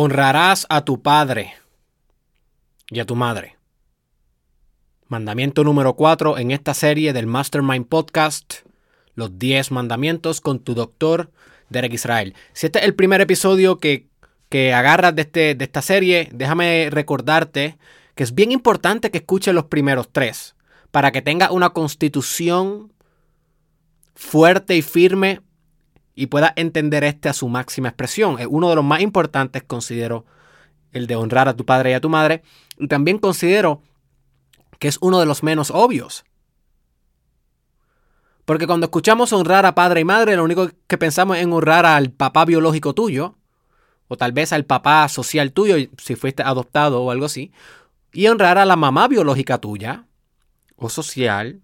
Honrarás a tu padre y a tu madre. Mandamiento número 4 en esta serie del Mastermind Podcast, los 10 mandamientos con tu doctor Derek Israel. Si este es el primer episodio que, que agarras de, este, de esta serie, déjame recordarte que es bien importante que escuches los primeros tres para que tengas una constitución fuerte y firme y pueda entender este a su máxima expresión. Es uno de los más importantes, considero, el de honrar a tu padre y a tu madre. Y también considero que es uno de los menos obvios. Porque cuando escuchamos honrar a padre y madre, lo único que pensamos es en honrar al papá biológico tuyo, o tal vez al papá social tuyo, si fuiste adoptado o algo así, y honrar a la mamá biológica tuya, o social,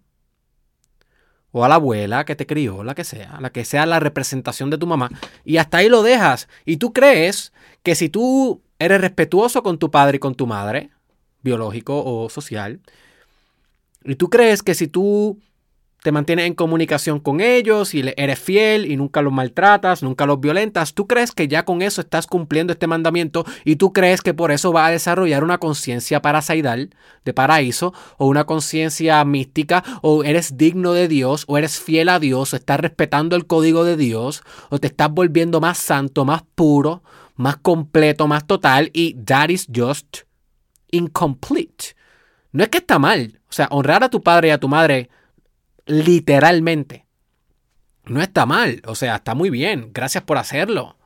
o a la abuela que te crió, la que sea, la que sea la representación de tu mamá, y hasta ahí lo dejas. Y tú crees que si tú eres respetuoso con tu padre y con tu madre, biológico o social, y tú crees que si tú te mantienes en comunicación con ellos y eres fiel y nunca los maltratas, nunca los violentas, tú crees que ya con eso estás cumpliendo este mandamiento y tú crees que por eso vas a desarrollar una conciencia parasaidal de paraíso o una conciencia mística o eres digno de Dios o eres fiel a Dios o estás respetando el código de Dios o te estás volviendo más santo, más puro, más completo, más total y that is just incomplete. No es que está mal, o sea, honrar a tu padre y a tu madre literalmente. No está mal, o sea, está muy bien. Gracias por hacerlo.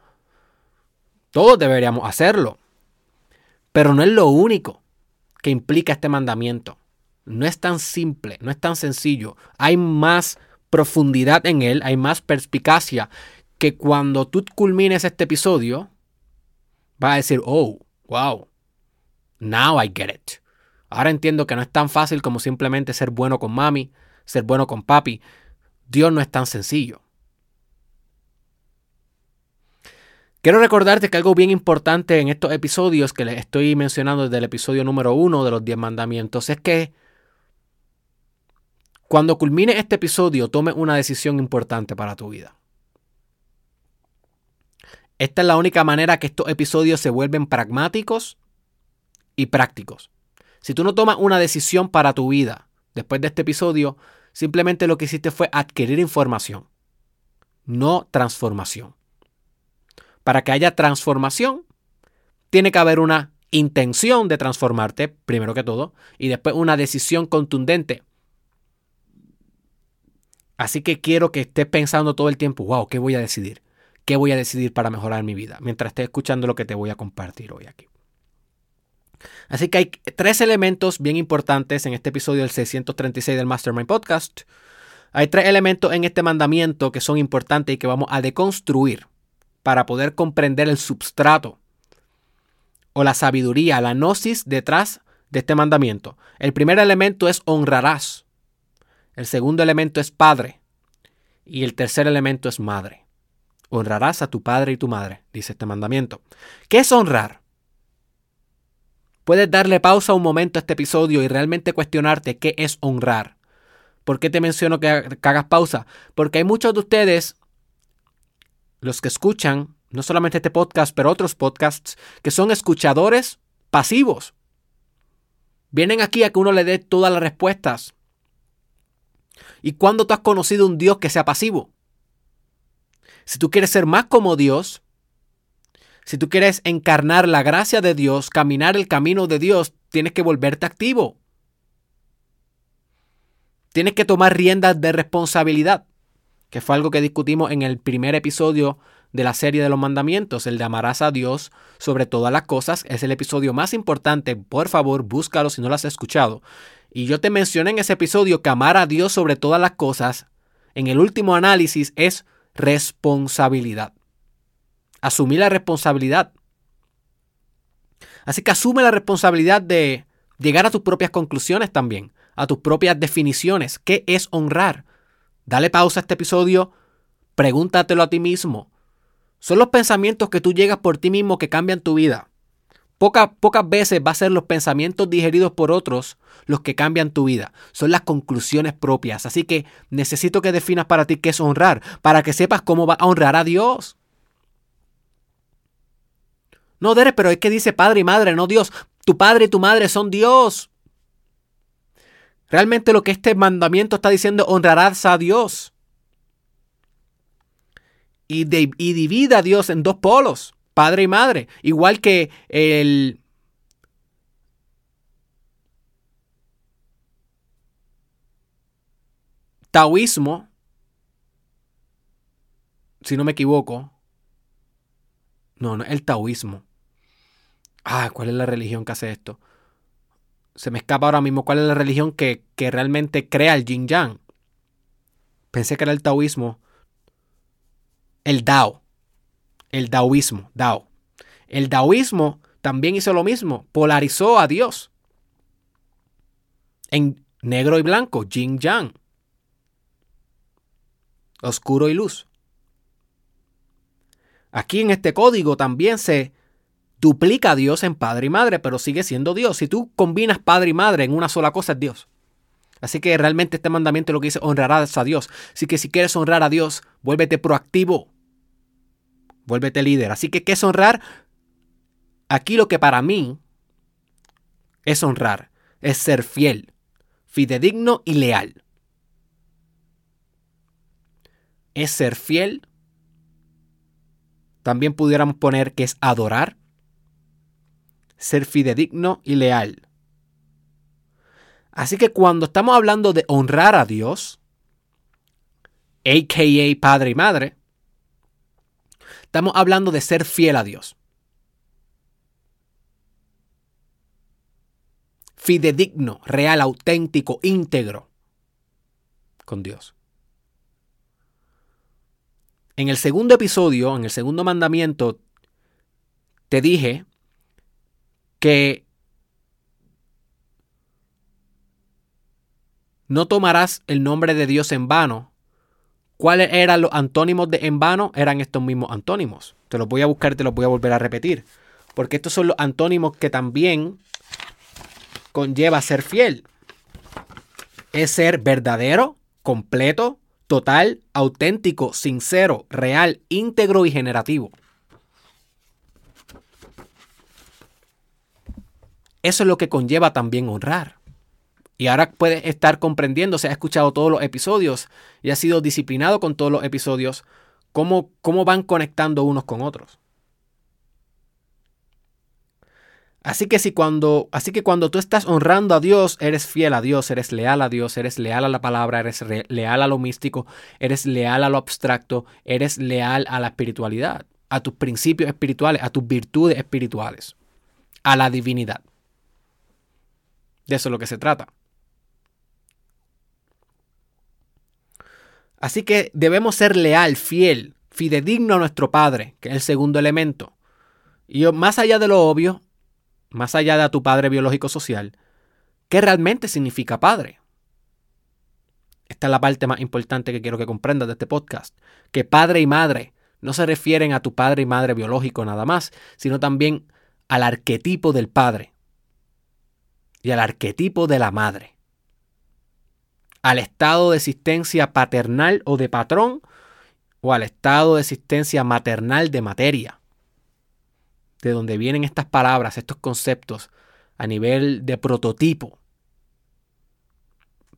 Todos deberíamos hacerlo. Pero no es lo único que implica este mandamiento. No es tan simple, no es tan sencillo. Hay más profundidad en él, hay más perspicacia que cuando tú culmines este episodio, vas a decir, oh, wow, now I get it. Ahora entiendo que no es tan fácil como simplemente ser bueno con mami, ser bueno con papi. Dios no es tan sencillo. Quiero recordarte que algo bien importante en estos episodios que les estoy mencionando desde el episodio número uno de los 10 mandamientos es que cuando culmine este episodio tome una decisión importante para tu vida. Esta es la única manera que estos episodios se vuelven pragmáticos y prácticos. Si tú no tomas una decisión para tu vida después de este episodio, Simplemente lo que hiciste fue adquirir información, no transformación. Para que haya transformación, tiene que haber una intención de transformarte, primero que todo, y después una decisión contundente. Así que quiero que estés pensando todo el tiempo, wow, ¿qué voy a decidir? ¿Qué voy a decidir para mejorar mi vida? Mientras estés escuchando lo que te voy a compartir hoy aquí. Así que hay tres elementos bien importantes en este episodio del 636 del Mastermind Podcast. Hay tres elementos en este mandamiento que son importantes y que vamos a deconstruir para poder comprender el substrato o la sabiduría, la gnosis detrás de este mandamiento. El primer elemento es honrarás. El segundo elemento es padre. Y el tercer elemento es madre. Honrarás a tu padre y tu madre, dice este mandamiento. ¿Qué es honrar? Puedes darle pausa un momento a este episodio y realmente cuestionarte qué es honrar. ¿Por qué te menciono que, hagas pausa? Porque hay muchos de ustedes, los que escuchan, no solamente este podcast, pero otros podcasts, que son escuchadores pasivos. Vienen aquí a que uno le dé todas las respuestas. ¿Y cuándo tú has conocido un Dios que sea pasivo? Si tú quieres ser más como Dios, si tú quieres encarnar la gracia de Dios, caminar el camino de Dios, tienes que volverte activo. Tienes que tomar riendas de responsabilidad, que fue algo que discutimos en el primer episodio de la serie de los mandamientos, el de amarás a Dios sobre todas las cosas. Es el episodio más importante. Por favor, búscalo si no lo has escuchado. Y yo te mencioné en ese episodio que amar a Dios sobre todas las cosas, en el último análisis, es responsabilidad asumir la responsabilidad. Así que asume la responsabilidad de llegar a tus propias conclusiones también, a tus propias definiciones. ¿Qué es honrar? Dale pausa a este episodio, pregúntatelo a ti mismo. Son los pensamientos que tú llegas por ti mismo que cambian tu vida. Pocas, pocas veces va a ser los pensamientos digeridos por otros los que cambian tu vida. Son las conclusiones propias. Así que necesito que definas para ti qué es honrar, para que sepas cómo va a honrar a Dios. No, Derek, pero es que dice padre y madre, no Dios. Tu padre y tu madre son Dios. Realmente lo que este mandamiento está diciendo, honrarás a Dios. Y, y divide a Dios en dos polos, padre y madre. Igual que el, taoísmo, si no me equivoco, no, no, el taoísmo. Ah, ¿cuál es la religión que hace esto? Se me escapa ahora mismo cuál es la religión que, que realmente crea el yin yang. Pensé que era el taoísmo. El Dao. El taoísmo, Dao. El taoísmo también hizo lo mismo, polarizó a Dios en negro y blanco, yin yang, oscuro y luz. Aquí en este código también se duplica a Dios en padre y madre, pero sigue siendo Dios. Si tú combinas padre y madre en una sola cosa, es Dios. Así que realmente este mandamiento lo que dice honrarás a Dios. Así que si quieres honrar a Dios, vuélvete proactivo. Vuélvete líder. Así que, ¿qué es honrar? Aquí lo que para mí es honrar, es ser fiel, fidedigno y leal. Es ser fiel, también pudiéramos poner que es adorar, ser fidedigno y leal. Así que cuando estamos hablando de honrar a Dios, aka padre y madre, estamos hablando de ser fiel a Dios. Fidedigno, real, auténtico, íntegro con Dios. En el segundo episodio, en el segundo mandamiento, te dije que no tomarás el nombre de Dios en vano. ¿Cuáles eran los antónimos de en vano? Eran estos mismos antónimos. Te los voy a buscar te los voy a volver a repetir. Porque estos son los antónimos que también conlleva ser fiel. Es ser verdadero, completo, total, auténtico, sincero, real, íntegro y generativo. Eso es lo que conlleva también honrar. Y ahora puedes estar comprendiendo, se ha escuchado todos los episodios y ha sido disciplinado con todos los episodios, cómo, cómo van conectando unos con otros. Así que si cuando, así que cuando tú estás honrando a Dios, eres fiel a Dios, eres leal a Dios, eres leal a la palabra, eres leal a lo místico, eres leal a lo abstracto, eres leal a la espiritualidad, a tus principios espirituales, a tus virtudes espirituales, a la divinidad. De eso es lo que se trata. Así que debemos ser leal, fiel, fidedigno a nuestro Padre, que es el segundo elemento. Y más allá de lo obvio, más allá de tu padre biológico social, ¿qué realmente significa padre? Esta es la parte más importante que quiero que comprendas de este podcast. Que padre y madre no se refieren a tu padre y madre biológico nada más, sino también al arquetipo del padre y al arquetipo de la madre. Al estado de existencia paternal o de patrón o al estado de existencia maternal de materia de donde vienen estas palabras, estos conceptos a nivel de prototipo,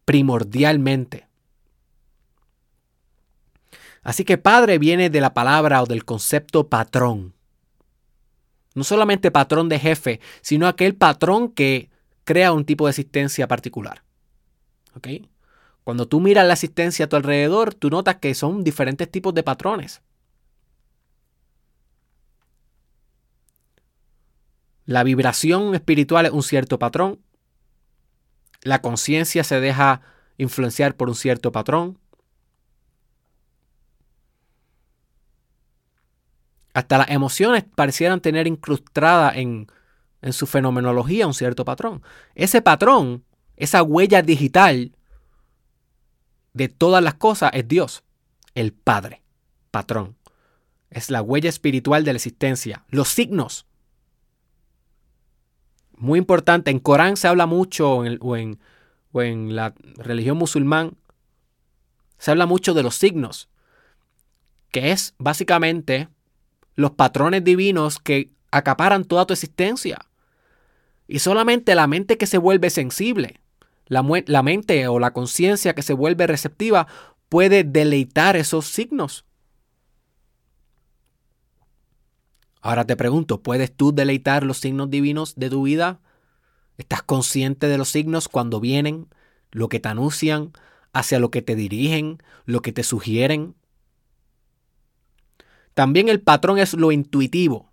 primordialmente. Así que padre viene de la palabra o del concepto patrón. No solamente patrón de jefe, sino aquel patrón que crea un tipo de existencia particular. ¿Ok? Cuando tú miras la existencia a tu alrededor, tú notas que son diferentes tipos de patrones. La vibración espiritual es un cierto patrón. La conciencia se deja influenciar por un cierto patrón. Hasta las emociones parecieran tener incrustada en, en su fenomenología un cierto patrón. Ese patrón, esa huella digital de todas las cosas es Dios, el Padre, patrón. Es la huella espiritual de la existencia. Los signos muy importante, en Corán se habla mucho, o, en, o en la religión musulmán, se habla mucho de los signos, que es básicamente los patrones divinos que acaparan toda tu existencia. Y solamente la mente que se vuelve sensible, la, la mente o la conciencia que se vuelve receptiva, puede deleitar esos signos. Ahora te pregunto, ¿puedes tú deleitar los signos divinos de tu vida? ¿Estás consciente de los signos cuando vienen, lo que te anuncian, hacia lo que te dirigen, lo que te sugieren? También el patrón es lo intuitivo,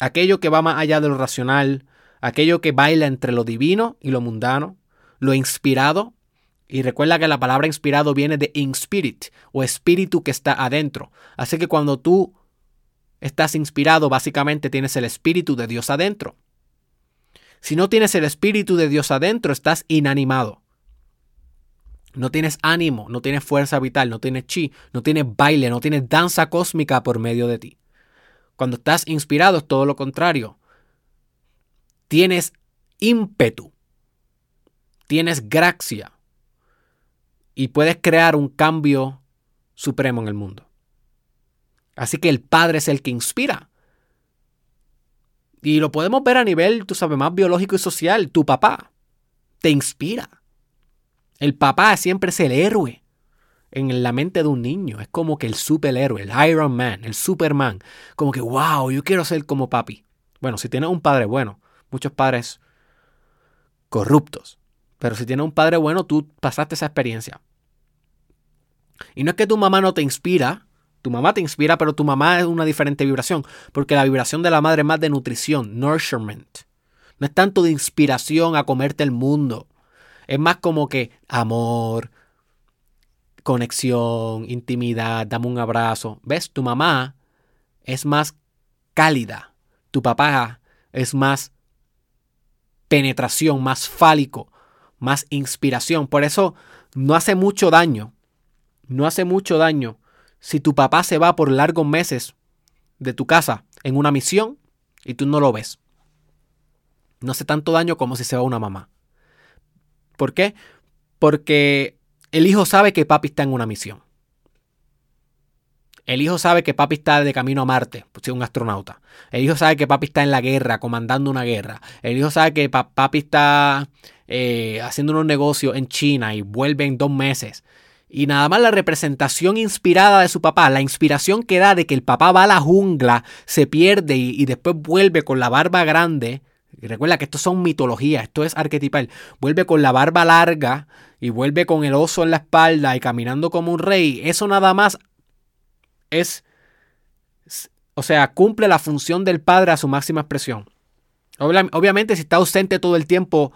aquello que va más allá de lo racional, aquello que baila entre lo divino y lo mundano, lo inspirado. Y recuerda que la palabra inspirado viene de inspirit o espíritu que está adentro. Así que cuando tú estás inspirado, básicamente tienes el Espíritu de Dios adentro. Si no tienes el Espíritu de Dios adentro, estás inanimado. No tienes ánimo, no tienes fuerza vital, no tienes chi, no tienes baile, no tienes danza cósmica por medio de ti. Cuando estás inspirado es todo lo contrario. Tienes ímpetu, tienes gracia y puedes crear un cambio supremo en el mundo. Así que el Padre es el que inspira. Y lo podemos ver a nivel, tú sabes, más biológico y social. Tu papá te inspira. El papá siempre es el héroe en la mente de un niño. Es como que el superhéroe, el Iron Man, el Superman. Como que, wow, yo quiero ser como papi. Bueno, si tienes un padre bueno, muchos padres corruptos. Pero si tienes un padre bueno, tú pasaste esa experiencia. Y no es que tu mamá no te inspira, tu mamá te inspira, pero tu mamá es una diferente vibración, porque la vibración de la madre es más de nutrición, nourishment. No es tanto de inspiración a comerte el mundo. Es más como que amor, conexión, intimidad, dame un abrazo. ¿Ves? Tu mamá es más cálida. Tu papá es más penetración, más fálico, más inspiración. Por eso no hace mucho daño. No hace mucho daño si tu papá se va por largos meses de tu casa en una misión y tú no lo ves. No hace tanto daño como si se va una mamá. ¿Por qué? Porque el hijo sabe que papi está en una misión. El hijo sabe que papi está de camino a Marte, pues es un astronauta. El hijo sabe que papi está en la guerra, comandando una guerra. El hijo sabe que papi está eh, haciendo unos negocios en China y vuelve en dos meses. Y nada más la representación inspirada de su papá, la inspiración que da de que el papá va a la jungla, se pierde y, después vuelve con la barba grande. Y recuerda que esto son mitologías, esto es arquetipal. Vuelve con la barba larga y vuelve con el oso en la espalda y caminando como un rey. Eso nada más es, o sea, cumple la función del padre a su máxima expresión. Obviamente si está ausente todo el tiempo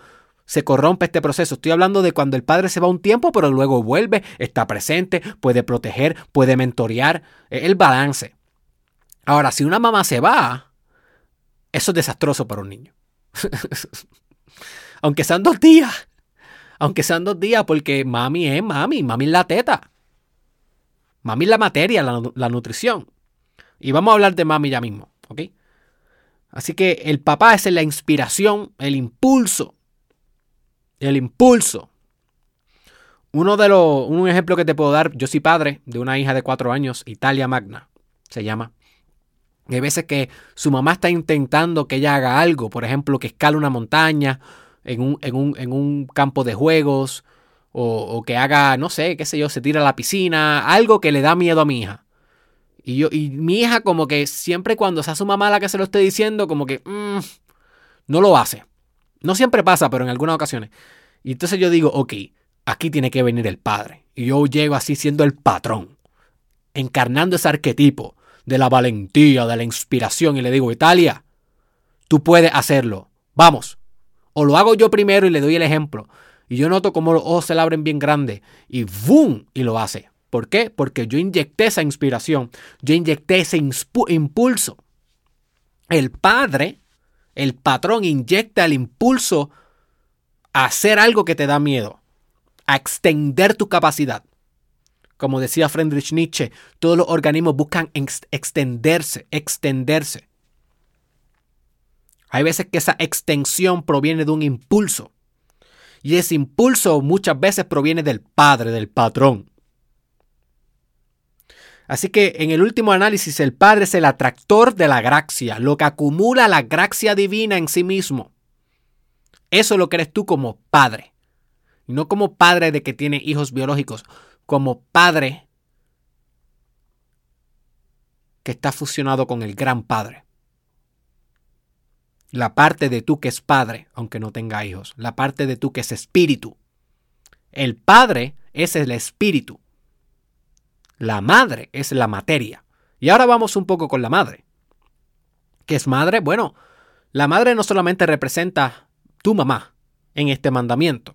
se corrompe este proceso. Estoy hablando de cuando el padre se va un tiempo, pero luego vuelve, está presente, puede proteger, puede mentorear, el balance. Ahora, si una mamá se va, eso es desastroso para un niño. aunque sean dos días, aunque sean dos días, porque mami es mami, mami es la teta. Mami es la materia, la, la nutrición. Y vamos a hablar de mami ya mismo, ¿ok? Así que el papá es la inspiración, el impulso el impulso. Uno de los, un ejemplo que te puedo dar, yo soy padre de una hija de cuatro años, Italia Magna, se llama. hay veces que su mamá está intentando que ella haga algo, por ejemplo, que escale una montaña en un, en un, campo de juegos, o, o, que haga, no sé, qué sé yo, se tira a la piscina, algo que le da miedo a mi hija. Y, yo, y mi hija como que siempre cuando sea su mamá la que se lo esté diciendo, como que mm, no lo hace. No siempre pasa, pero en algunas ocasiones. Y entonces yo digo, ok, aquí tiene que venir el padre. Y yo llego así siendo el patrón, encarnando ese arquetipo de la valentía, de la inspiración. Y le digo, Italia, tú puedes hacerlo. Vamos. O lo hago yo primero y le doy el ejemplo. Y yo noto cómo los ojos se le abren bien grande. Y ¡boom! Y lo hace. ¿Por qué? Porque yo inyecté esa inspiración. Yo inyecté ese impulso. El padre el patrón inyecta el impulso a hacer algo que te da miedo, a extender tu capacidad. Como decía Friedrich Nietzsche, todos los organismos buscan extenderse, extenderse. Hay veces que esa extensión proviene de un impulso. Y ese impulso muchas veces proviene del padre, del patrón. Así que en el último análisis el Padre es el atractor de la gracia, lo que acumula la gracia divina en sí mismo. Eso lo crees tú como padre. No como padre de que tiene hijos biológicos, como padre que está fusionado con el gran padre. La parte de tú que es padre, aunque no tenga hijos. La parte de tú que es espíritu. El padre es el espíritu. La madre es la materia. Y ahora vamos un poco con la madre. ¿Qué es madre? Bueno, la madre no solamente representa tu mamá en este mandamiento.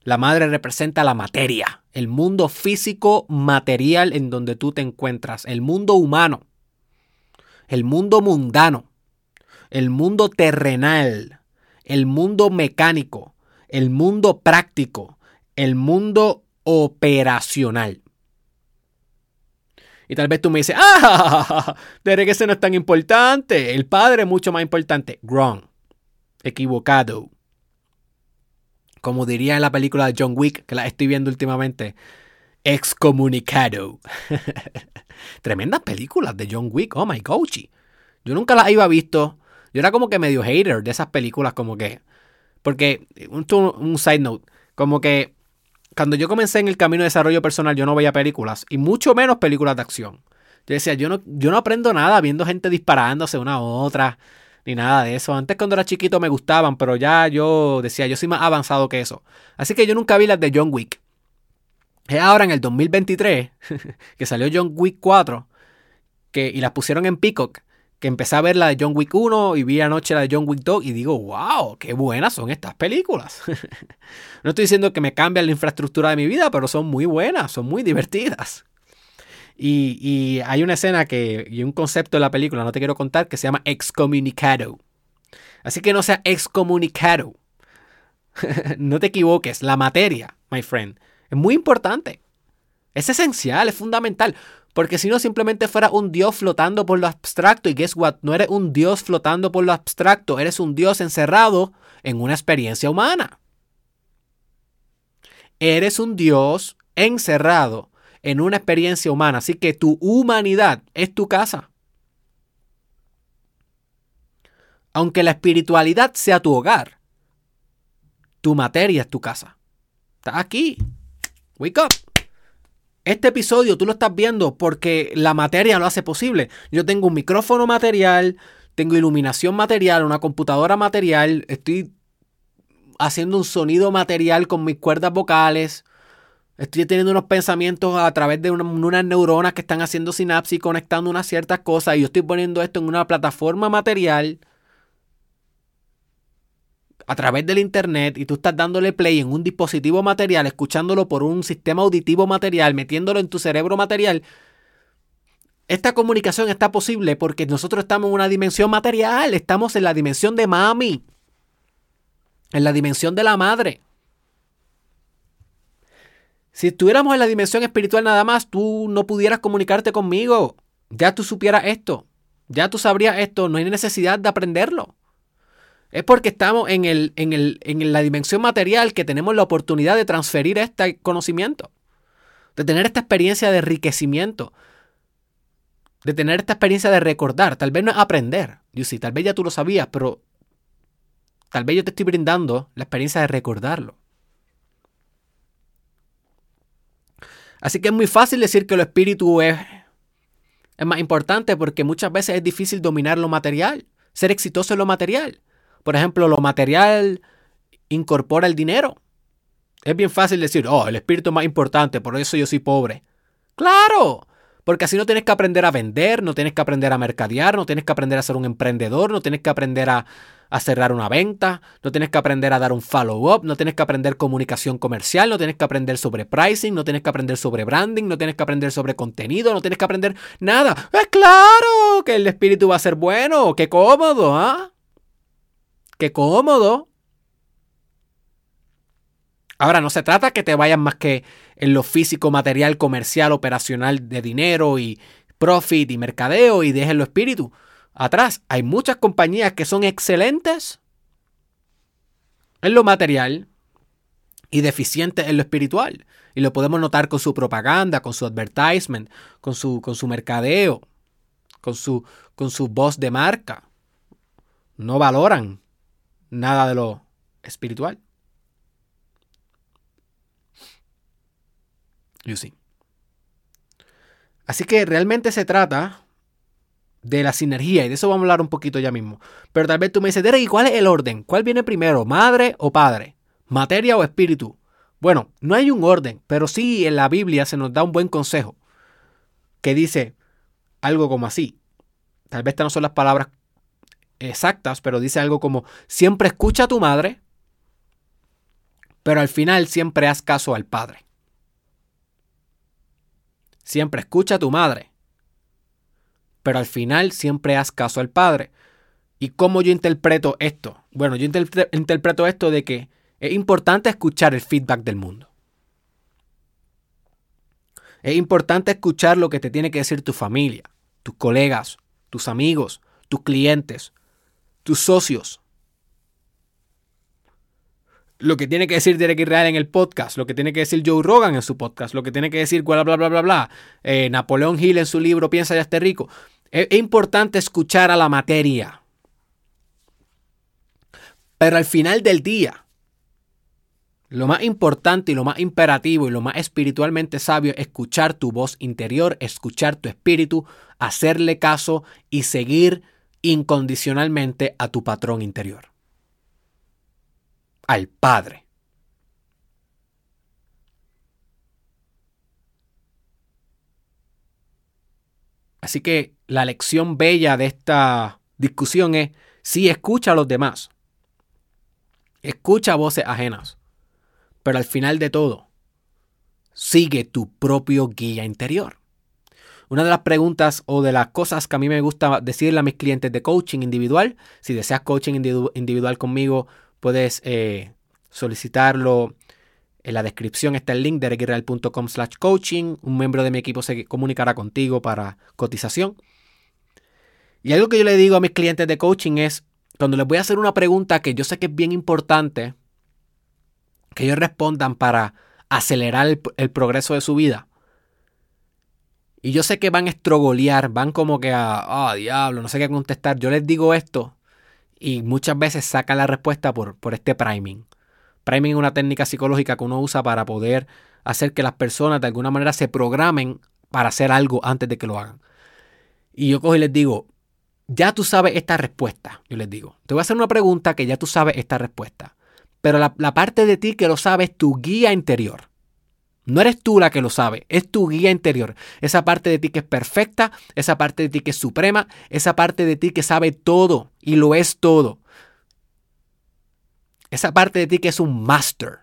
La madre representa la materia, el mundo físico material en donde tú te encuentras, el mundo humano, el mundo mundano, el mundo terrenal, el mundo mecánico, el mundo práctico, el mundo operacional. Y tal vez tú me dices, ah, de que ese no es tan importante. El padre es mucho más importante. Wrong. Equivocado. Como diría en la película de John Wick, que la estoy viendo últimamente, excomunicado. Tremendas películas de John Wick. Oh my gosh. Yo nunca las iba visto. Yo era como que medio hater de esas películas, como que. Porque, un, side note, como que cuando yo comencé en el camino de desarrollo personal, yo no veía películas y mucho menos películas de acción. Yo decía, yo no, yo no aprendo nada viendo gente disparándose una a otra, ni nada de eso. Antes cuando era chiquito me gustaban, pero ya yo decía, yo soy más avanzado que eso. Así que yo nunca vi las de John Wick. Es ahora en el 2023 que salió John Wick 4 que, y las pusieron en Peacock que empecé a ver la de John Wick 1 y vi anoche la de John Wick 2 y digo, wow, qué buenas son estas películas. no estoy diciendo que me cambian la infraestructura de mi vida, pero son muy buenas, son muy divertidas. Y, hay una escena que, y un concepto de la película, no te quiero contar, que se llama excomunicado. Así que no sea excomunicado. no te equivoques, la materia, my friend, es muy importante. Es esencial, es fundamental. Porque si no, simplemente fuera un Dios flotando por lo abstracto. Y guess what? No eres un Dios flotando por lo abstracto. Eres un Dios encerrado en una experiencia humana. Eres un Dios encerrado en una experiencia humana. Así que tu humanidad es tu casa. Aunque la espiritualidad sea tu hogar, tu materia es tu casa. Está aquí. Wake up. Este episodio tú lo estás viendo porque la materia lo hace posible. Yo tengo un micrófono material, tengo iluminación material, una computadora material, estoy haciendo un sonido material con mis cuerdas vocales. Estoy teniendo unos pensamientos a través de unas neuronas que están haciendo sinapsis, conectando unas ciertas cosas. Y yo estoy poniendo esto en una plataforma material a través del internet y tú estás dándole play en un dispositivo material, escuchándolo por un sistema auditivo material, metiéndolo en tu cerebro material, esta comunicación está posible porque nosotros estamos en una dimensión material, estamos en la dimensión de mami, en la dimensión de la madre. Si estuviéramos en la dimensión espiritual nada más, tú no pudieras comunicarte conmigo. Ya tú supieras esto. Ya tú sabrías esto. No hay necesidad de aprenderlo. Es porque estamos en, el, en, el, en la dimensión material que tenemos la oportunidad de transferir este conocimiento, de tener esta experiencia de enriquecimiento, de tener esta experiencia de recordar. Tal vez no es aprender, yo sí, tal vez ya tú lo sabías, pero tal vez yo te estoy brindando la experiencia de recordarlo. Así que es muy fácil decir que lo espíritu es, es más importante porque muchas veces es difícil dominar lo material, ser exitoso en lo material. Por ejemplo, lo material incorpora el dinero. Es bien fácil decir, oh, el espíritu es más importante, por eso yo soy pobre. Claro, porque así no tienes que aprender a vender, no tienes que aprender a mercadear, no tienes que aprender a ser un emprendedor, no tienes que aprender a, cerrar una venta, no tienes que aprender a dar un follow-up, no tienes que aprender comunicación comercial, no tienes que aprender sobre pricing, no tienes que aprender sobre branding, no tienes que aprender sobre contenido, no tienes que aprender nada. Es claro que el espíritu va a ser bueno, qué cómodo, ¿ah? Qué cómodo. Ahora, no se trata que te vayan más que en lo físico, material, comercial, operacional de dinero y profit y mercadeo y dejen lo espíritu atrás. Hay muchas compañías que son excelentes en lo material, y deficientes en lo espiritual. Y lo podemos notar con su propaganda, con su advertisement, con su, con su mercadeo, con su, con su voz de marca. No valoran nada de lo espiritual. You see. Así que realmente se trata de la sinergia y de eso vamos a hablar un poquito ya mismo. Pero tal vez tú me dices, Derek, ¿y cuál es el orden? ¿Cuál viene primero, madre o padre? ¿Materia o espíritu? Bueno, no hay un orden, pero sí en la Biblia se nos da un buen consejo que dice algo como así. Tal vez estas no son las palabras exactas, pero dice algo como, siempre escucha a tu madre, pero al final siempre haz caso al padre. Siempre escucha a tu madre, pero al final siempre haz caso al padre. ¿Y cómo yo interpreto esto? Bueno, yo interpreto esto de que es importante escuchar el feedback del mundo. Es importante escuchar lo que te tiene que decir tu familia, tus colegas, tus amigos, tus clientes, tus socios. Lo que tiene que decir Derek Israel en el podcast, lo que tiene que decir Joe Rogan en su podcast, lo que tiene que decir bla bla bla bla bla, eh, Napoleón Hill en su libro Piensa ya esté rico. es importante escuchar a la materia. Pero al final del día, lo más importante y lo más imperativo y lo más espiritualmente sabio es escuchar tu voz interior, escuchar tu espíritu, hacerle caso y seguir incondicionalmente a tu patrón interior. Al Padre. Así que la lección bella de esta discusión es, sí, escucha a los demás. Escucha voces ajenas. Pero al final de todo, sigue tu propio guía interior. Una de las preguntas o de las cosas que a mí me gusta decirle a mis clientes de coaching individual, si deseas coaching individual conmigo, puedes eh, solicitarlo. En la descripción está el link de slash coaching. Un miembro de mi equipo se comunicará contigo para cotización. Y algo que yo le digo a mis clientes de coaching es, cuando les voy a hacer una pregunta que yo sé que es bien importante, que ellos respondan para acelerar el, progreso de su vida. Y yo sé que van a estrogolear, van como que a, ah, diablo, no sé qué contestar. Yo les digo esto y muchas veces sacan la respuesta por, por este priming. Priming es una técnica psicológica que uno usa para poder hacer que las personas de alguna manera se programen para hacer algo antes de que lo hagan. Y yo cojo y les digo, ya tú sabes esta respuesta. Yo les digo, te voy a hacer una pregunta que ya tú sabes esta respuesta. Pero la, parte de ti que lo sabe es tu guía interior. No eres tú la que lo sabe, es tu guía interior. Esa parte de ti que es perfecta, esa parte de ti que es suprema, esa parte de ti que sabe todo y lo es todo. Esa parte de ti que es un master.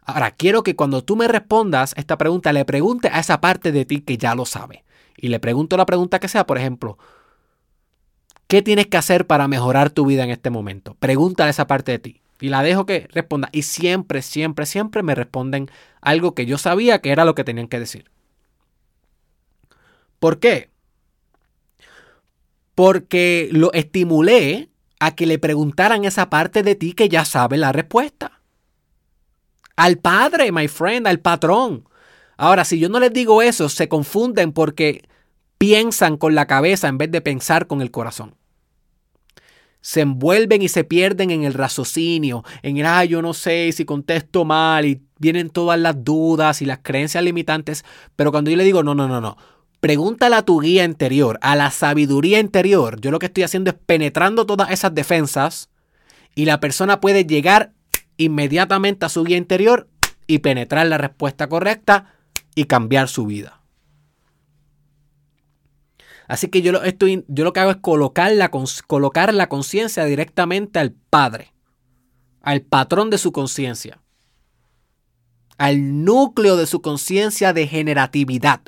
Ahora, quiero que cuando tú me respondas esta pregunta, le pregunte a esa parte de ti que ya lo sabe. Y le pregunto la pregunta que sea, por ejemplo, ¿Qué tienes que hacer para mejorar tu vida en este momento? Pregúntale esa parte de ti. Y la dejo que responda. Y siempre, siempre, siempre me responden algo que yo sabía que era lo que tenían que decir. ¿Por qué? Porque lo estimulé a que le preguntaran esa parte de ti que ya sabe la respuesta. Al padre, my friend, al patrón. Ahora, si yo no les digo eso, se confunden porque piensan con la cabeza en vez de pensar con el corazón. Se envuelven y se pierden en el raciocinio, en el, ay, yo no sé si contesto mal y vienen todas las dudas y las creencias limitantes, pero cuando yo le digo, no, no, no, no, pregúntale a tu guía interior, a la sabiduría interior, yo lo que estoy haciendo es penetrando todas esas defensas y la persona puede llegar inmediatamente a su guía interior y penetrar la respuesta correcta y cambiar su vida. Así que yo lo, estoy, yo lo que hago es colocar la, colocar la conciencia directamente al Padre, al patrón de su conciencia, al núcleo de su conciencia de generatividad,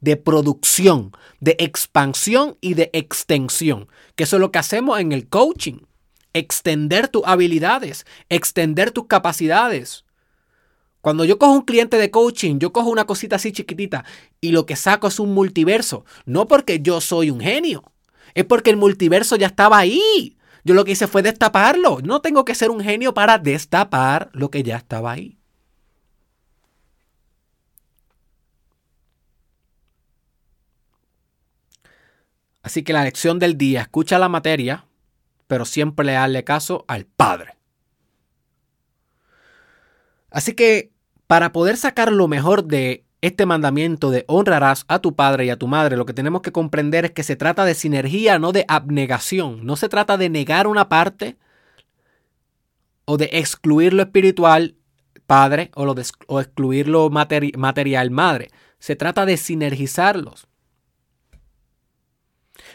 de producción, de expansión y de extensión, que eso es lo que hacemos en el coaching. Extender tus habilidades, extender tus capacidades, cuando yo cojo un cliente de coaching, yo cojo una cosita así chiquitita y lo que saco es un multiverso. No porque yo soy un genio, es porque el multiverso ya estaba ahí. Yo lo que hice fue destaparlo. No tengo que ser un genio para destapar lo que ya estaba ahí. Así que la lección del día, escucha la materia, pero siempre le dale caso al Padre. Así que para poder sacar lo mejor de este mandamiento de honrarás a tu padre y a tu madre, lo que tenemos que comprender es que se trata de sinergia, no de abnegación. No se trata de negar una parte o de excluir lo espiritual, padre, o, lo de, excluir lo material, madre. Se trata de sinergizarlos.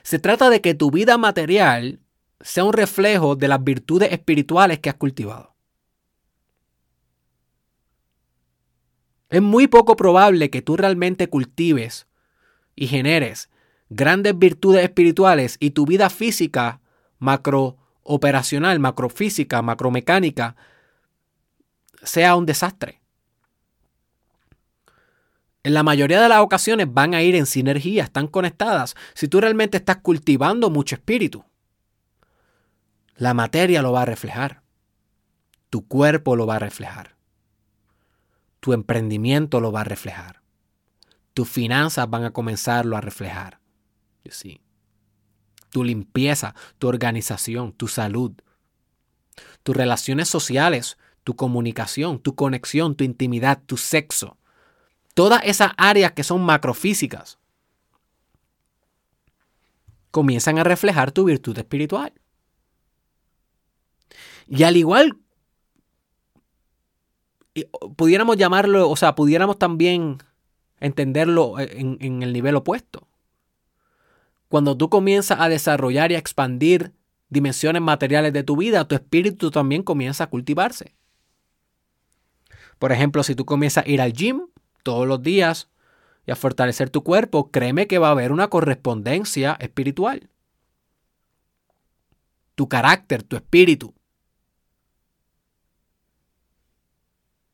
Se trata de que tu vida material sea un reflejo de las virtudes espirituales que has cultivado. Es muy poco probable que tú realmente cultives y generes grandes virtudes espirituales y tu vida física, macrooperacional, macrofísica, macromecánica, sea un desastre en la mayoría de las ocasiones van a ir en sinergia, están conectadas. Si tú realmente estás cultivando mucho espíritu, la materia lo va a reflejar. Tu cuerpo lo va a reflejar. Tu emprendimiento lo va a reflejar. Tus finanzas van a comenzarlo a reflejar. Sí. Tu limpieza, tu organización, tu salud, tus relaciones sociales, tu comunicación, tu conexión, tu intimidad, tu sexo todas esas áreas que son macrofísicas comienzan a reflejar tu virtud espiritual. Y al igual, pudiéramos llamarlo, o sea, pudiéramos también entenderlo en, en el nivel opuesto. Cuando tú comienzas a desarrollar y a expandir dimensiones materiales de tu vida, tu espíritu también comienza a cultivarse. Por ejemplo, si tú comienzas a ir al gym, todos los días y a fortalecer tu cuerpo, créeme que va a haber una correspondencia espiritual. Tu carácter, tu espíritu.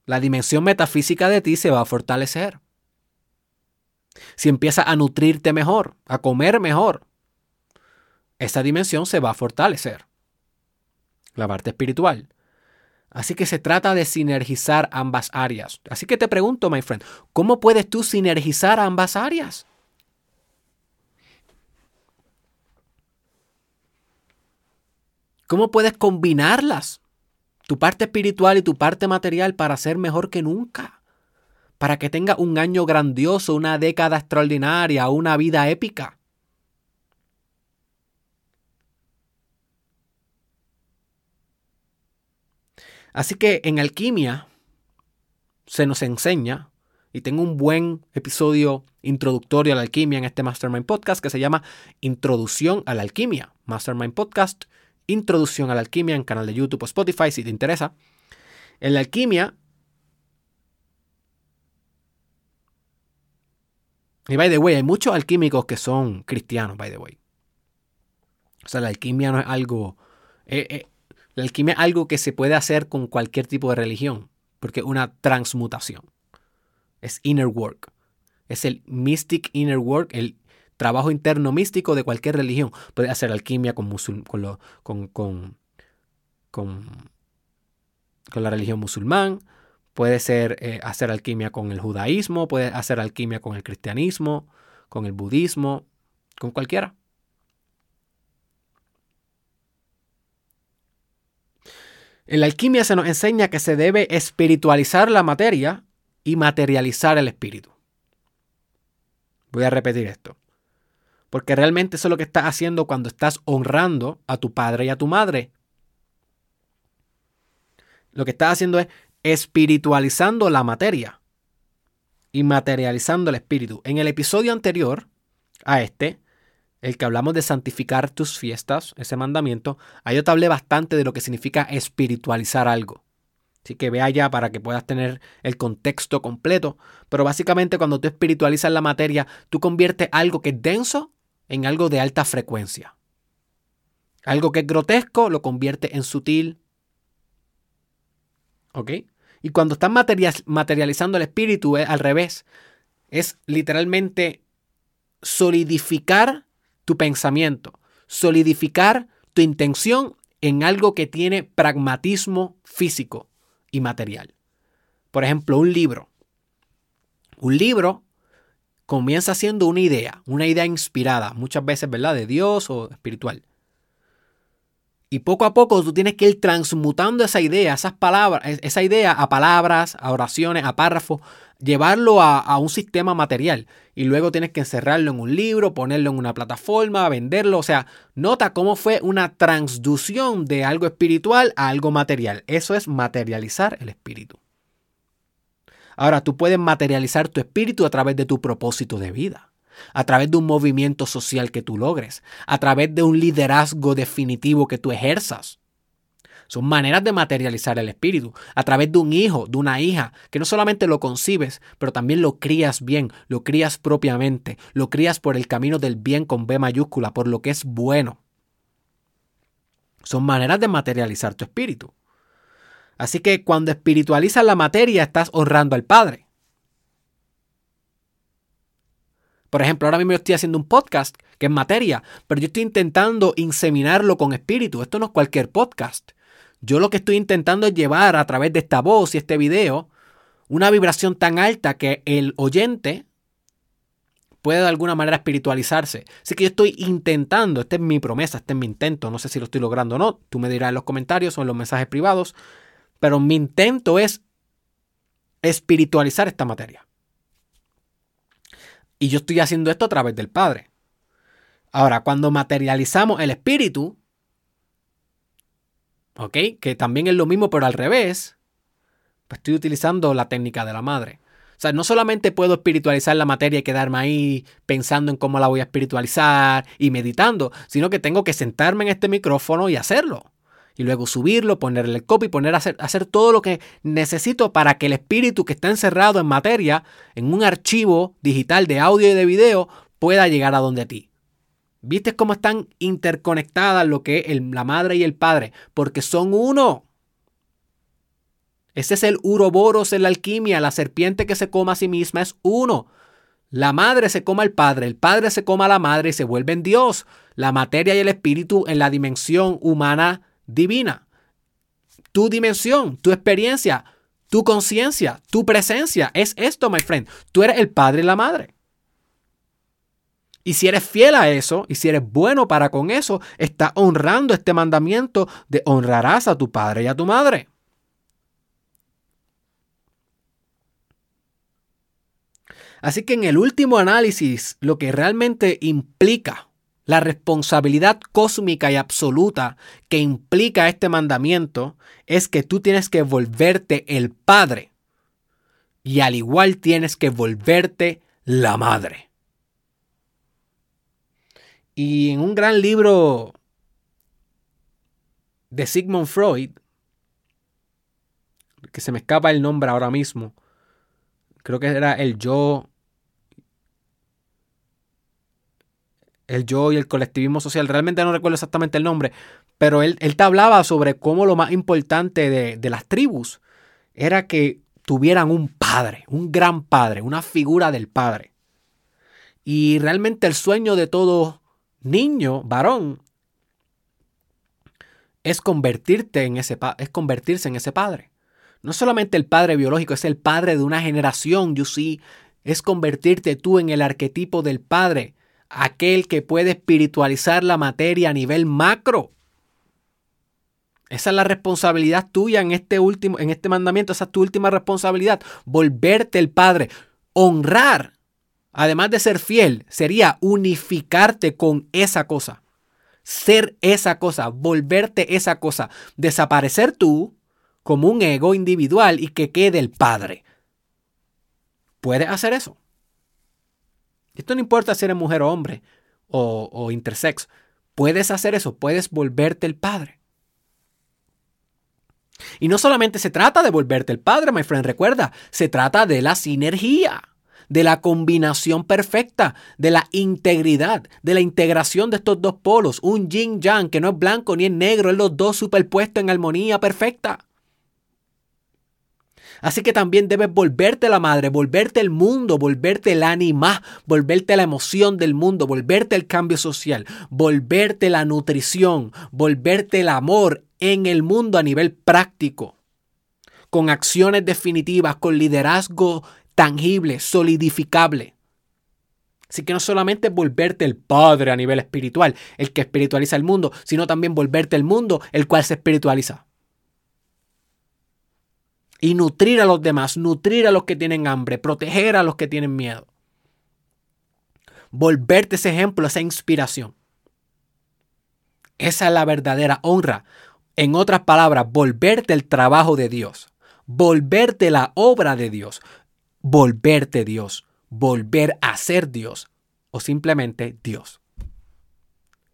La dimensión metafísica de ti se va a fortalecer. Si empiezas a nutrirte mejor, a comer mejor, esa dimensión se va a fortalecer. La parte espiritual. Así que se trata de sinergizar ambas áreas. Así que te pregunto, my friend, ¿cómo puedes tú sinergizar ambas áreas? ¿Cómo puedes combinarlas? Tu parte espiritual y tu parte material para ser mejor que nunca. Para que tenga un año grandioso, una década extraordinaria, una vida épica. Así que en alquimia se nos enseña, y tengo un buen episodio introductorio a la alquimia en este Mastermind Podcast que se llama Introducción a la alquimia. Mastermind Podcast, Introducción a la alquimia en canal de YouTube o Spotify si te interesa. En la alquimia Y by the way, hay muchos alquímicos que son cristianos, by the way. O sea, la alquimia no es algo. Eh, eh, la alquimia es algo que se puede hacer con cualquier tipo de religión, porque es una transmutación. Es inner work. Es el mystic inner work, el trabajo interno místico de cualquier religión. Puede hacer alquimia con, con, con, con, la religión musulmán, puede ser eh, hacer alquimia con el judaísmo, puede hacer alquimia con el cristianismo, con el budismo, con cualquiera. En la alquimia se nos enseña que se debe espiritualizar la materia y materializar el espíritu. Voy a repetir esto. Porque realmente eso es lo que estás haciendo cuando estás honrando a tu padre y a tu madre. Lo que estás haciendo es espiritualizando la materia y materializando el espíritu. En el episodio anterior a este, el que hablamos de santificar tus fiestas, ese mandamiento, ahí yo te hablé bastante de lo que significa espiritualizar algo. Así que ve allá para que puedas tener el contexto completo. Pero básicamente cuando tú espiritualizas la materia, tú conviertes algo que es denso en algo de alta frecuencia. Algo que es grotesco lo convierte en sutil. ¿Ok? Y cuando estás materializando el espíritu es al revés. Es literalmente solidificar tu pensamiento, solidificar tu intención en algo que tiene pragmatismo físico y material. Por ejemplo, un libro. Un libro comienza siendo una idea, una idea inspirada, muchas veces, ¿verdad?, de Dios o espiritual. Y poco a poco tú tienes que ir transmutando esa idea, esas palabras, esa idea a palabras, a oraciones, a párrafos, llevarlo a, un sistema material. Y luego tienes que encerrarlo en un libro, ponerlo en una plataforma, venderlo. O sea, nota cómo fue una transducción de algo espiritual a algo material. Eso es materializar el espíritu. Ahora, tú puedes materializar tu espíritu a través de tu propósito de vida a través de un movimiento social que tú logres, a través de un liderazgo definitivo que tú ejerzas. Son maneras de materializar el espíritu, a través de un hijo, de una hija, que no solamente lo concibes, pero también lo crías bien, lo crías propiamente, lo crías por el camino del bien con B mayúscula, por lo que es bueno. Son maneras de materializar tu espíritu. Así que cuando espiritualizas la materia, estás honrando al Padre. Por ejemplo, ahora mismo yo estoy haciendo un podcast que es materia, pero yo estoy intentando inseminarlo con espíritu. Esto no es cualquier podcast. Yo lo que estoy intentando es llevar a través de esta voz y este video una vibración tan alta que el oyente pueda de alguna manera espiritualizarse. Así que yo estoy intentando, esta es mi promesa, este es mi intento, no sé si lo estoy logrando o no, tú me dirás en los comentarios o en los mensajes privados, pero mi intento es espiritualizar esta materia. Y yo estoy haciendo esto a través del Padre. Ahora, cuando materializamos el Espíritu, ¿ok? Que también es lo mismo, pero al revés, pues estoy utilizando la técnica de la madre. O sea, no solamente puedo espiritualizar la materia y quedarme ahí pensando en cómo la voy a espiritualizar y meditando, sino que tengo que sentarme en este micrófono y hacerlo y luego subirlo, ponerle el copy, poner hacer, hacer todo lo que necesito para que el espíritu que está encerrado en materia, en un archivo digital de audio y de video, pueda llegar a donde ti. ¿Viste cómo están interconectadas lo que es la madre y el padre? Porque son uno. Ese es el uroboros en la alquimia, la serpiente que se coma a sí misma es uno. La madre se coma al padre, el padre se coma a la madre y se vuelve en Dios. La materia y el espíritu en la dimensión humana divina. Tu dimensión, tu experiencia, tu conciencia, tu presencia es esto, my friend. Tú eres el padre y la madre. Y si eres fiel a eso, y si eres bueno para con eso, estás honrando este mandamiento de honrarás a tu padre y a tu madre. Así que en el último análisis, lo que realmente implica la responsabilidad cósmica y absoluta que implica este mandamiento es que tú tienes que volverte el padre y al igual tienes que volverte la madre. Y en un gran libro de Sigmund Freud, que se me escapa el nombre ahora mismo, creo que era el yo el yo y el colectivismo social, realmente no recuerdo exactamente el nombre, pero él, él te hablaba sobre cómo lo más importante de, de las tribus era que tuvieran un padre, un gran padre, una figura del padre. Y realmente el sueño de todo niño, varón, es convertirte en ese es convertirse en ese padre. No solamente el padre biológico, es el padre de una generación, you see, es convertirte tú en el arquetipo del padre aquel que puede espiritualizar la materia a nivel macro. Esa es la responsabilidad tuya en este último, en este mandamiento, esa es tu última responsabilidad, volverte el Padre, honrar, además de ser fiel, sería unificarte con esa cosa, ser esa cosa, volverte esa cosa, desaparecer tú como un ego individual y que quede el Padre. ¿Puedes hacer eso? Esto no importa si eres mujer o hombre o, o intersex. Puedes hacer eso, puedes volverte el padre. Y no solamente se trata de volverte el padre, my friend, recuerda, se trata de la sinergia, de la combinación perfecta, de la integridad, de la integración de estos dos polos, un yin yang que no es blanco ni es negro, es los dos superpuestos en armonía perfecta. Así que también debes volverte la madre, volverte el mundo, volverte el ánima, volverte la emoción del mundo, volverte el cambio social, volverte la nutrición, volverte el amor en el mundo a nivel práctico, con acciones definitivas, con liderazgo tangible, solidificable. Así que no solamente volverte el Padre a nivel espiritual, el que espiritualiza el mundo, sino también volverte el mundo, el cual se espiritualiza. Y nutrir a los demás, nutrir a los que tienen hambre, proteger a los que tienen miedo. Volverte ese ejemplo, esa inspiración. Esa es la verdadera honra. En otras palabras, volverte el trabajo de Dios, volverte la obra de Dios, volverte Dios volver a ser Dios o simplemente Dios.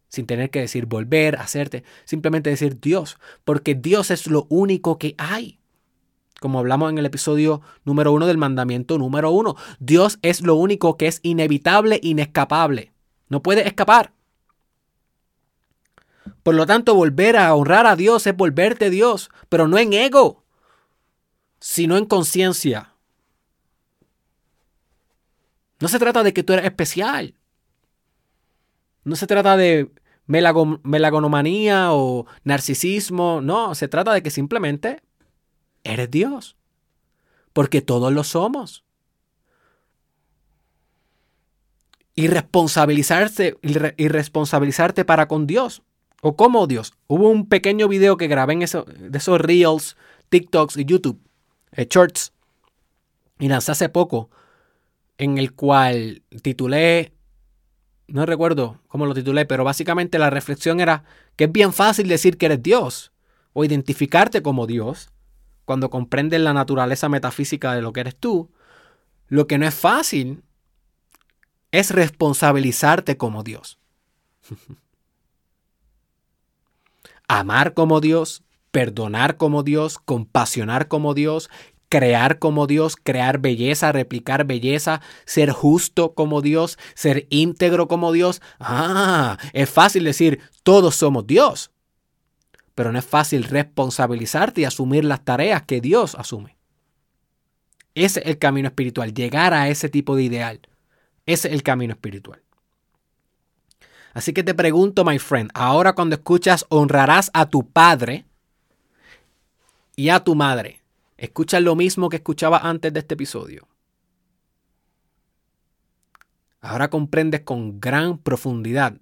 Sin tener que decir volver, hacerte, simplemente decir Dios, porque Dios es lo único que hay. Como hablamos en el episodio número uno del mandamiento número uno, Dios es lo único que es inevitable, inescapable. No puede escapar. Por lo tanto, volver a honrar a Dios es volverte Dios, pero no en ego, sino en conciencia, no se trata de que tú eres especial. No se trata de melagonomanía o narcisismo. No, se trata de que simplemente eres Dios. Porque todos lo somos. Y responsabilizarse, y responsabilizarte para con Dios. ¿O como Dios? Hubo un pequeño video que grabé en de esos Reels, TikToks y YouTube, eh, Shorts. Y lanzé hace poco en el cual titulé, no recuerdo cómo lo titulé, pero básicamente la reflexión era que es bien fácil decir que eres Dios o identificarte como Dios cuando comprendes la naturaleza metafísica de lo que eres tú. Lo que no es fácil es responsabilizarte como Dios. Amar como Dios, perdonar como Dios, compasionar como Dios, crear como Dios, crear belleza, replicar belleza, ser justo como Dios, ser íntegro como Dios. Ah, es fácil decir, todos somos Dios. Pero no es fácil responsabilizarte y asumir las tareas que Dios asume. Ese es el camino espiritual, llegar a ese tipo de ideal. Ese es el camino espiritual. Así que te pregunto, my friend, ahora cuando escuchas honrarás a tu padre y a tu madre, Escucha lo mismo que escuchaba antes de este episodio. Ahora comprendes con gran profundidad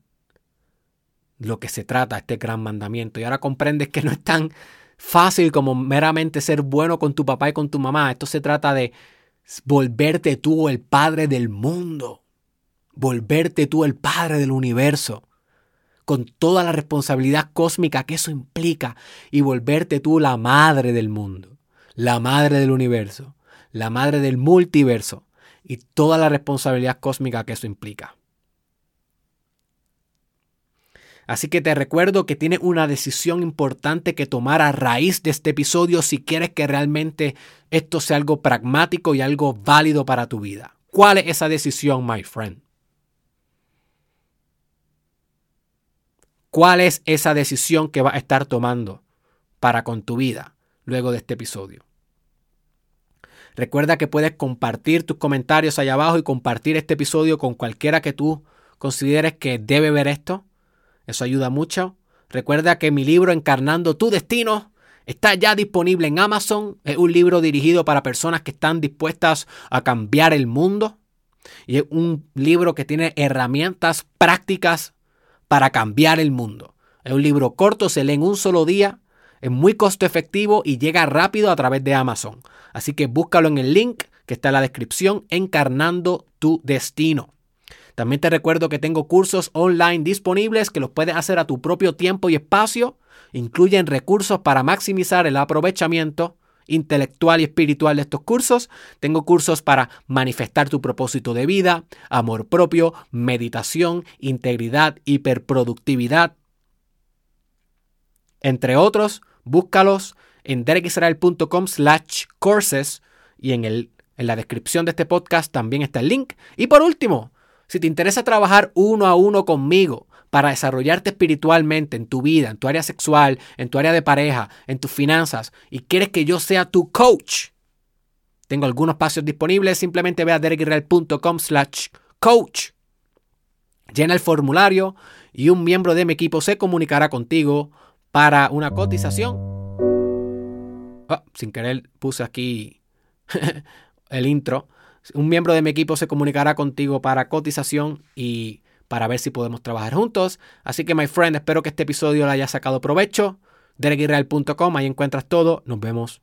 lo que se trata este gran mandamiento. Y ahora comprendes que no es tan fácil como meramente ser bueno con tu papá y con tu mamá. Esto se trata de volverte tú el padre del mundo. Volverte tú el padre del universo. Con toda la responsabilidad cósmica que eso implica. Y volverte tú la madre del mundo la madre del universo, la madre del multiverso y toda la responsabilidad cósmica que eso implica. Así que te recuerdo que tienes una decisión importante que tomar a raíz de este episodio si quieres que realmente esto sea algo pragmático y algo válido para tu vida. ¿Cuál es esa decisión, my friend? ¿Cuál es esa decisión que vas a estar tomando para con tu vida luego de este episodio? Recuerda que puedes compartir tus comentarios allá abajo y compartir este episodio con cualquiera que tú consideres que debe ver esto. Eso ayuda mucho. Recuerda que mi libro Encarnando tu Destino está ya disponible en Amazon. Es un libro dirigido para personas que están dispuestas a cambiar el mundo. Y es un libro que tiene herramientas prácticas para cambiar el mundo. Es un libro corto, se lee en un solo día es muy costo efectivo y llega rápido a través de Amazon. Así que búscalo en el link que está en la descripción, encarnando tu destino. También te recuerdo que tengo cursos online disponibles que los puedes hacer a tu propio tiempo y espacio. Incluyen recursos para maximizar el aprovechamiento intelectual y espiritual de estos cursos. Tengo cursos para manifestar tu propósito de vida, amor propio, meditación, integridad, hiperproductividad, entre otros Búscalos en derekisrael.com slash courses y en, el, en la descripción de este podcast también está el link. Y por último, si te interesa trabajar uno a uno conmigo para desarrollarte espiritualmente en tu vida, en tu área sexual, en tu área de pareja, en tus finanzas, y quieres que yo sea tu coach, Tengo algunos espacios disponibles. Simplemente ve a derekisrael.com slash coach. Llena el formulario y un miembro de mi equipo se comunicará contigo para una cotización. Oh, sin querer puse aquí el intro. Un miembro de mi equipo se comunicará contigo para cotización y para ver si podemos trabajar juntos. Así que, my friend, espero que este episodio le haya sacado provecho. DerekIsrael.com, ahí encuentras todo. Nos vemos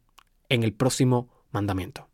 en el próximo mandamiento.